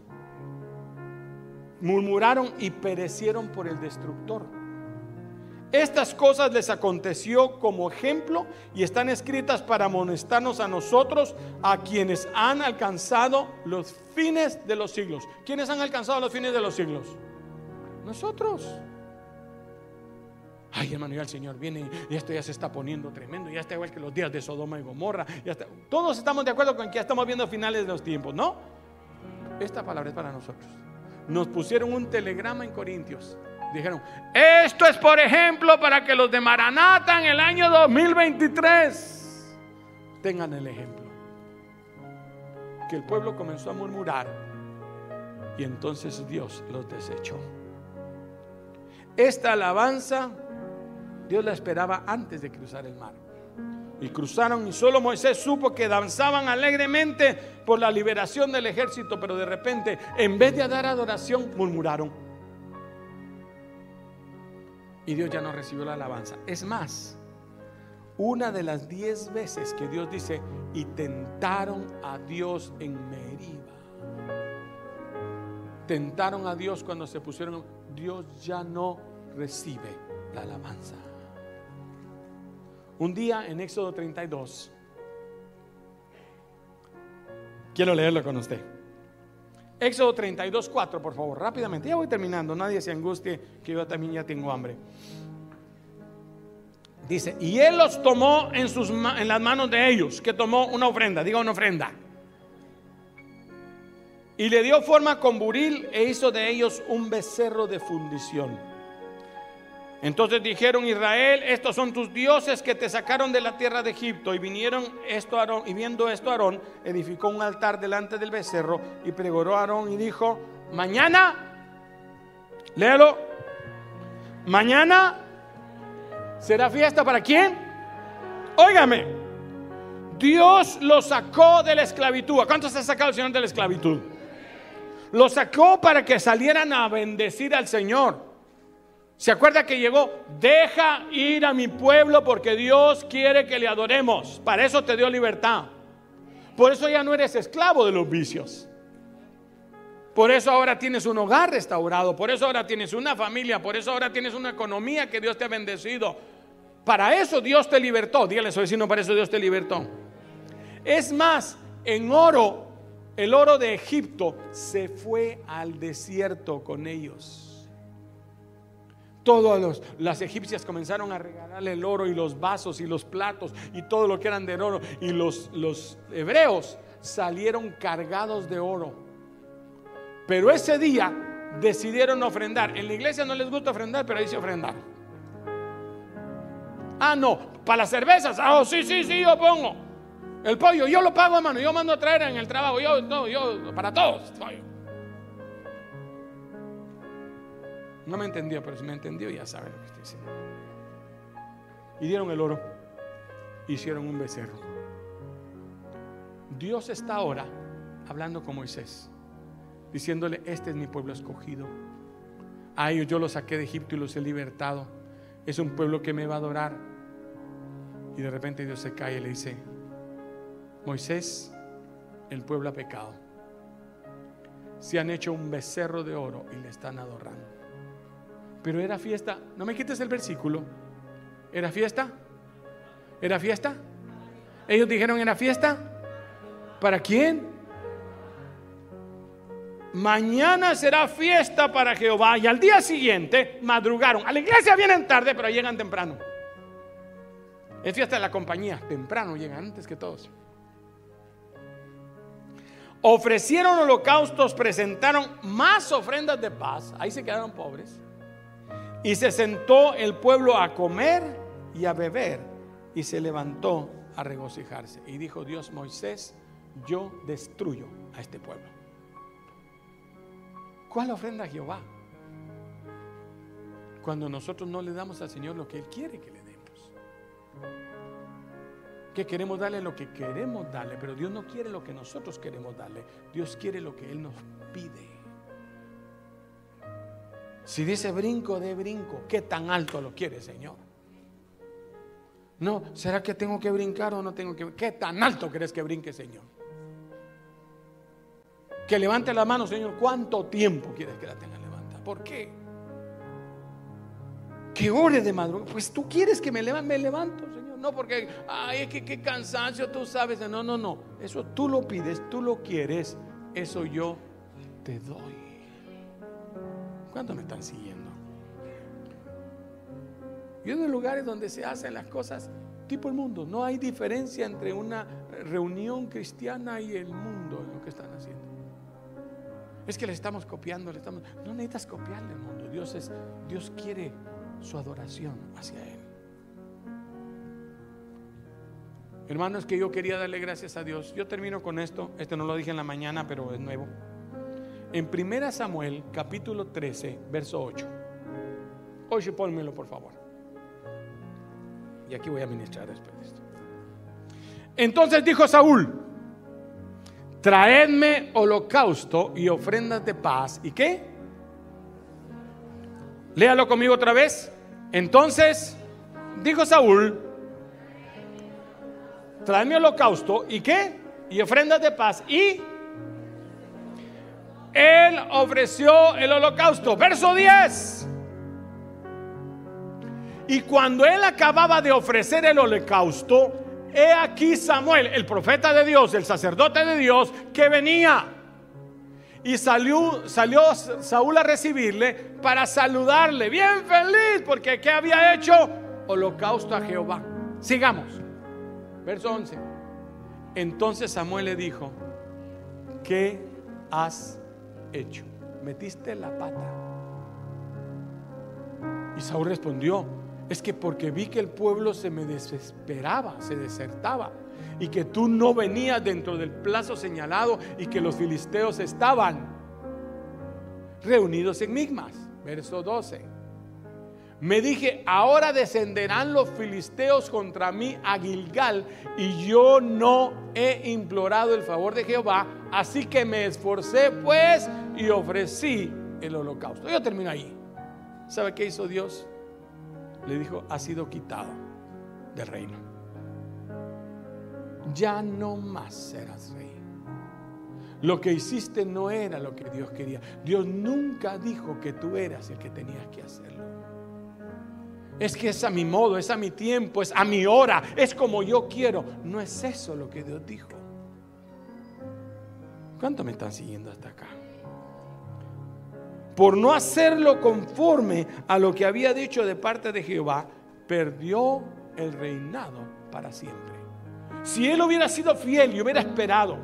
murmuraron y perecieron por el destructor. Estas cosas les aconteció como ejemplo y están escritas para amonestarnos a nosotros, a quienes han alcanzado los fines de los siglos. ¿Quiénes han alcanzado los fines de los siglos? Nosotros. Ay, hermano, ya el Señor viene y esto ya se está poniendo tremendo. Ya está igual que los días de Sodoma y Gomorra. Todos estamos de acuerdo con que ya estamos viendo finales de los tiempos, ¿no? Esta palabra es para nosotros. Nos pusieron un telegrama en Corintios Dijeron, esto es por ejemplo para que los de Maranata en el año 2023 tengan el ejemplo. Que el pueblo comenzó a murmurar y entonces Dios los desechó. Esta alabanza Dios la esperaba antes de cruzar el mar. Y cruzaron y solo Moisés supo que danzaban alegremente por la liberación del ejército, pero de repente, en vez de dar adoración, murmuraron. Y Dios ya no recibió la alabanza. Es más, una de las diez veces que Dios dice, y tentaron a Dios en Meriba. Tentaron a Dios cuando se pusieron, Dios ya no recibe la alabanza. Un día en Éxodo 32, quiero leerlo con usted. Éxodo 32, 4, por favor, rápidamente. Ya voy terminando, nadie se angustie que yo también ya tengo hambre. Dice, y él los tomó en, sus, en las manos de ellos, que tomó una ofrenda, diga una ofrenda. Y le dio forma con buril e hizo de ellos un becerro de fundición. Entonces dijeron Israel, estos son tus dioses que te sacaron de la tierra de Egipto. Y vinieron esto Aarón, y viendo esto Aarón, edificó un altar delante del becerro y pregoró a Aarón y dijo, mañana, léalo, mañana será fiesta para quién? Óigame, Dios lo sacó de la esclavitud. ¿A cuántos ha sacado el Señor de la esclavitud? Lo sacó para que salieran a bendecir al Señor. ¿Se acuerda que llegó? Deja ir a mi pueblo porque Dios quiere que le adoremos. Para eso te dio libertad. Por eso ya no eres esclavo de los vicios. Por eso ahora tienes un hogar restaurado. Por eso ahora tienes una familia. Por eso ahora tienes una economía que Dios te ha bendecido. Para eso Dios te libertó. Dígale a su vecino, para eso Dios te libertó. Es más, en oro, el oro de Egipto se fue al desierto con ellos. Todas las egipcias comenzaron a regalarle el oro y los vasos y los platos y todo lo que eran de oro. Y los, los hebreos salieron cargados de oro. Pero ese día decidieron ofrendar. En la iglesia no les gusta ofrendar, pero ahí se ofrendaron. Ah, no, para las cervezas. Ah, oh, sí, sí, sí, yo pongo. El pollo, yo lo pago, hermano. Yo mando a traer en el trabajo. Yo, no, yo, para todos. No me entendió, pero si me entendió ya sabe lo que estoy diciendo. Y dieron el oro, hicieron un becerro. Dios está ahora hablando con Moisés, diciéndole, este es mi pueblo escogido. A ellos yo los saqué de Egipto y los he libertado. Es un pueblo que me va a adorar. Y de repente Dios se cae y le dice, Moisés, el pueblo ha pecado. Se han hecho un becerro de oro y le están adorando. Pero era fiesta. No me quites el versículo. ¿Era fiesta? ¿Era fiesta? Ellos dijeron, ¿era fiesta? ¿Para quién? Mañana será fiesta para Jehová. Y al día siguiente madrugaron. A la iglesia vienen tarde, pero llegan temprano. Es fiesta de la compañía. Temprano llegan, antes que todos. Ofrecieron holocaustos, presentaron más ofrendas de paz. Ahí se quedaron pobres. Y se sentó el pueblo a comer y a beber y se levantó a regocijarse. Y dijo Dios Moisés, yo destruyo a este pueblo. ¿Cuál ofrenda a Jehová? Cuando nosotros no le damos al Señor lo que Él quiere que le demos. Que queremos darle lo que queremos darle, pero Dios no quiere lo que nosotros queremos darle. Dios quiere lo que Él nos pide. Si dice brinco de brinco, ¿qué tan alto lo quiere, Señor? No, ¿será que tengo que brincar o no tengo que ¿Qué tan alto crees que brinque, Señor? Que levante la mano, Señor. ¿Cuánto tiempo quieres que la tenga levantada? ¿Por qué? Que ore de madrugada. Pues tú quieres que me levante, me levanto, Señor. No porque, ay, es que qué cansancio, tú sabes. No, no, no. Eso tú lo pides, tú lo quieres. Eso yo te doy. ¿Cuántos me están siguiendo? Yo de lugares donde se hacen las cosas tipo el mundo. No hay diferencia entre una reunión cristiana y el mundo en lo que están haciendo. Es que le estamos copiando, le estamos. No necesitas copiarle al mundo. Dios es, Dios quiere su adoración hacia Él. Hermanos, que yo quería darle gracias a Dios. Yo termino con esto. Este no lo dije en la mañana, pero es nuevo. En 1 Samuel, capítulo 13, verso 8. Oye, pónmelo, por favor. Y aquí voy a ministrar después de esto. Entonces dijo Saúl: Traedme holocausto y ofrendas de paz. ¿Y qué? Léalo conmigo otra vez. Entonces dijo Saúl: Traedme holocausto y qué? Y ofrendas de paz. Y él ofreció el holocausto. Verso 10. Y cuando él acababa de ofrecer el holocausto, he aquí Samuel, el profeta de Dios, el sacerdote de Dios, que venía. Y salió, salió Saúl a recibirle para saludarle, bien feliz, porque ¿qué había hecho? Holocausto a Jehová. Sigamos. Verso 11. Entonces Samuel le dijo, ¿qué has hecho? Metiste la pata. Y Saúl respondió, es que porque vi que el pueblo se me desesperaba, se desertaba, y que tú no venías dentro del plazo señalado y que los filisteos estaban reunidos en Migmas. Verso 12. Me dije, ahora descenderán los filisteos contra mí a Gilgal y yo no he implorado el favor de Jehová, así que me esforcé pues y ofrecí el holocausto. Yo termino ahí. ¿Sabe qué hizo Dios? Le dijo, ha sido quitado del reino. Ya no más serás rey. Lo que hiciste no era lo que Dios quería. Dios nunca dijo que tú eras el que tenías que hacerlo. Es que es a mi modo, es a mi tiempo, es a mi hora, es como yo quiero. No es eso lo que Dios dijo. ¿Cuánto me están siguiendo hasta acá? Por no hacerlo conforme a lo que había dicho de parte de Jehová, perdió el reinado para siempre. Si él hubiera sido fiel y hubiera esperado,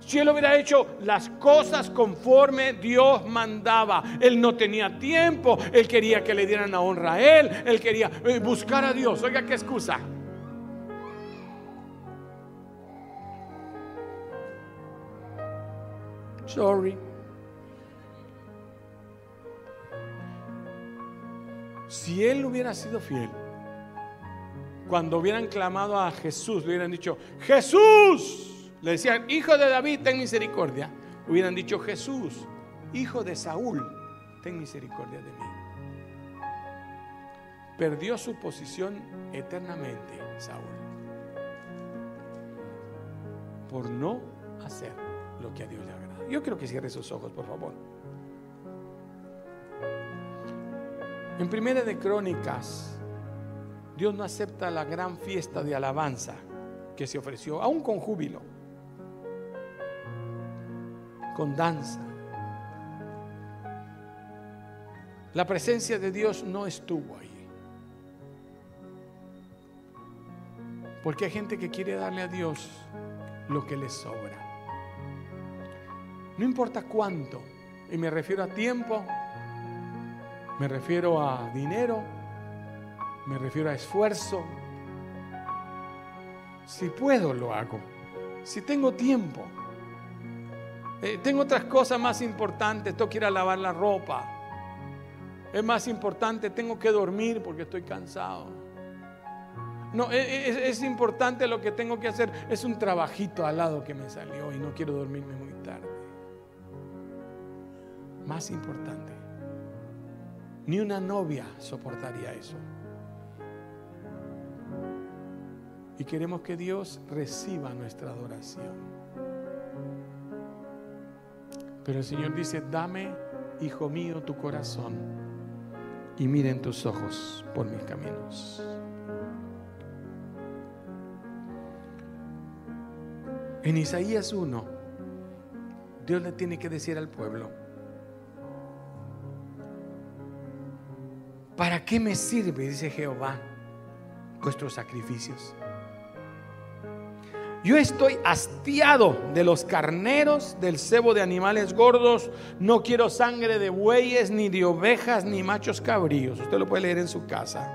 si él hubiera hecho las cosas conforme Dios mandaba, él no tenía tiempo, él quería que le dieran la honra a él, él quería eh, buscar a Dios. Oiga, qué excusa. Sorry. Si él hubiera sido fiel, cuando hubieran clamado a Jesús, le hubieran dicho, Jesús, le decían, hijo de David, ten misericordia. Hubieran dicho, Jesús, hijo de Saúl, ten misericordia de mí. Perdió su posición eternamente Saúl por no hacer lo que a Dios le agrada. Yo quiero que cierre sus ojos, por favor. En Primera de Crónicas, Dios no acepta la gran fiesta de alabanza que se ofreció, aún con júbilo con danza. La presencia de Dios no estuvo ahí. Porque hay gente que quiere darle a Dios lo que le sobra. No importa cuánto, y me refiero a tiempo, me refiero a dinero, me refiero a esfuerzo. Si puedo, lo hago. Si tengo tiempo, eh, tengo otras cosas más importantes, tengo que ir a lavar la ropa. Es más importante, tengo que dormir porque estoy cansado. No, e, e, es, importante lo que tengo que hacer. Es un trabajito al lado que me salió y no quiero dormirme muy tarde. Más importante. Ni una novia soportaría eso. Y queremos que Dios reciba nuestra adoración. Pero el Señor dice, dame, hijo mío, tu corazón y miren tus ojos por mis caminos. En Isaías 1, Dios le tiene que decir al pueblo, ¿para qué me sirve, dice Jehová, vuestros sacrificios? Yo estoy hastiado de los carneros, del cebo de animales gordos. No quiero sangre de bueyes, ni de ovejas, ni machos cabríos. Usted lo puede leer en su casa.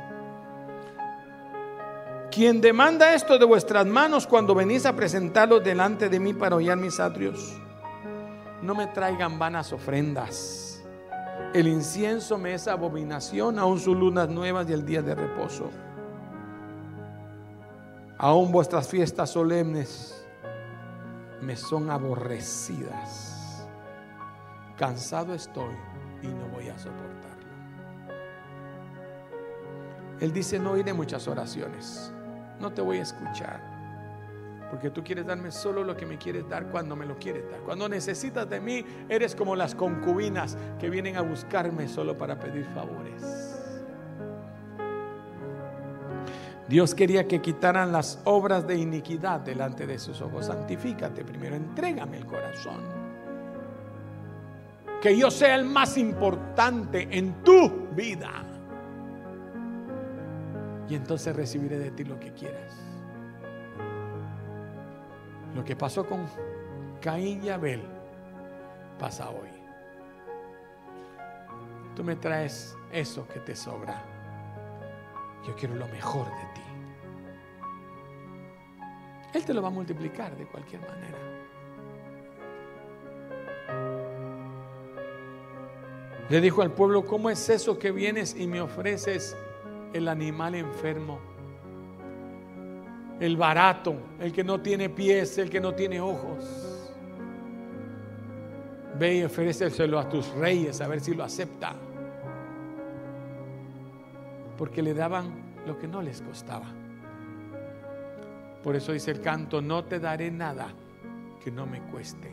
Quien demanda esto de vuestras manos cuando venís a presentarlo delante de mí para hollar mis atrios, no me traigan vanas ofrendas. El incienso me es abominación, aun sus lunas nuevas y el día de reposo. Aún vuestras fiestas solemnes me son aborrecidas. Cansado estoy y no voy a soportarlo. Él dice, no oiré muchas oraciones no te voy a escuchar. Porque tú quieres darme solo lo que me quieres dar cuando me lo quieres dar. Cuando necesitas de mí, eres como las concubinas que vienen a buscarme solo para pedir favores. Dios quería que quitaran las obras de iniquidad delante de sus ojos. Santifícate primero, entrégame el corazón. Que yo sea el más importante en tu vida y entonces recibiré de ti lo que quieras. Lo que pasó con Caín y Abel pasa hoy. Tú me traes eso que te sobra. Yo quiero lo mejor de ti. Él te lo va a multiplicar de cualquier manera. Le dijo al pueblo, ¿cómo es eso que vienes y me ofreces el animal enfermo, el barato, el que no tiene pies, el que no tiene ojos. Ve y ofréceselo a tus reyes a ver si lo acepta. Porque le daban lo que no les costaba. Por eso dice el canto, no te daré nada que no me cueste.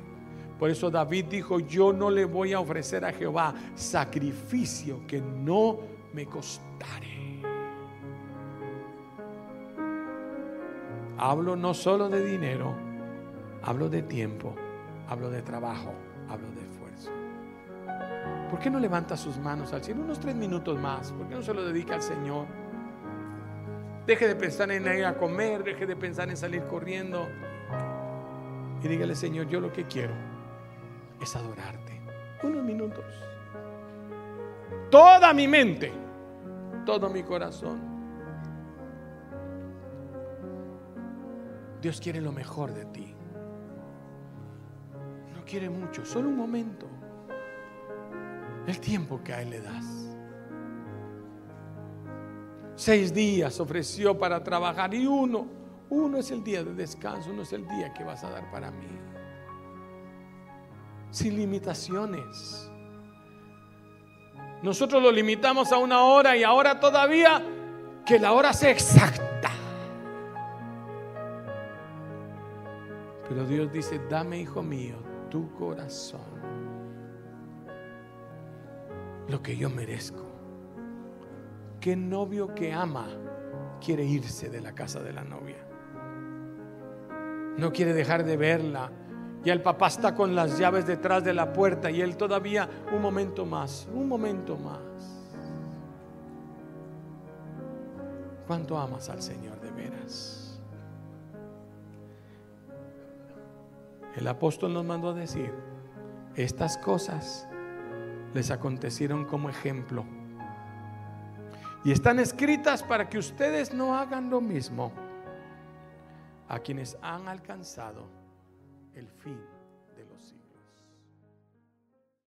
Por eso David dijo, yo no le voy a ofrecer a Jehová sacrificio que no me costare. Hablo no solo de dinero, hablo de tiempo, hablo de trabajo, hablo de esfuerzo. ¿Por qué no levanta sus manos al cielo unos tres minutos más? ¿Por qué no se lo dedica al Señor? Deje de pensar en ir a comer, deje de pensar en salir corriendo. Y dígale, Señor, yo lo que quiero es adorarte. Unos minutos. Toda mi mente, todo mi corazón Dios quiere lo mejor de ti. No quiere mucho, solo un momento. El tiempo que a Él le das. Seis días ofreció para trabajar y uno, uno es el día de descanso, uno es el día que vas a dar para mí. Sin limitaciones. Nosotros lo limitamos a una hora y ahora todavía que la hora sea exacta. Pero Dios dice, dame, hijo mío, tu corazón. Lo que yo merezco. ¿Qué novio que ama quiere irse de la casa de la novia? No quiere dejar de verla. Y el papá está con las llaves detrás de la puerta y él todavía un momento más, un momento más. ¿Cuánto amas al Señor de veras? El apóstol nos mandó a decir, estas cosas les acontecieron como ejemplo. Y están escritas para que ustedes no hagan lo mismo a quienes han alcanzado el fin.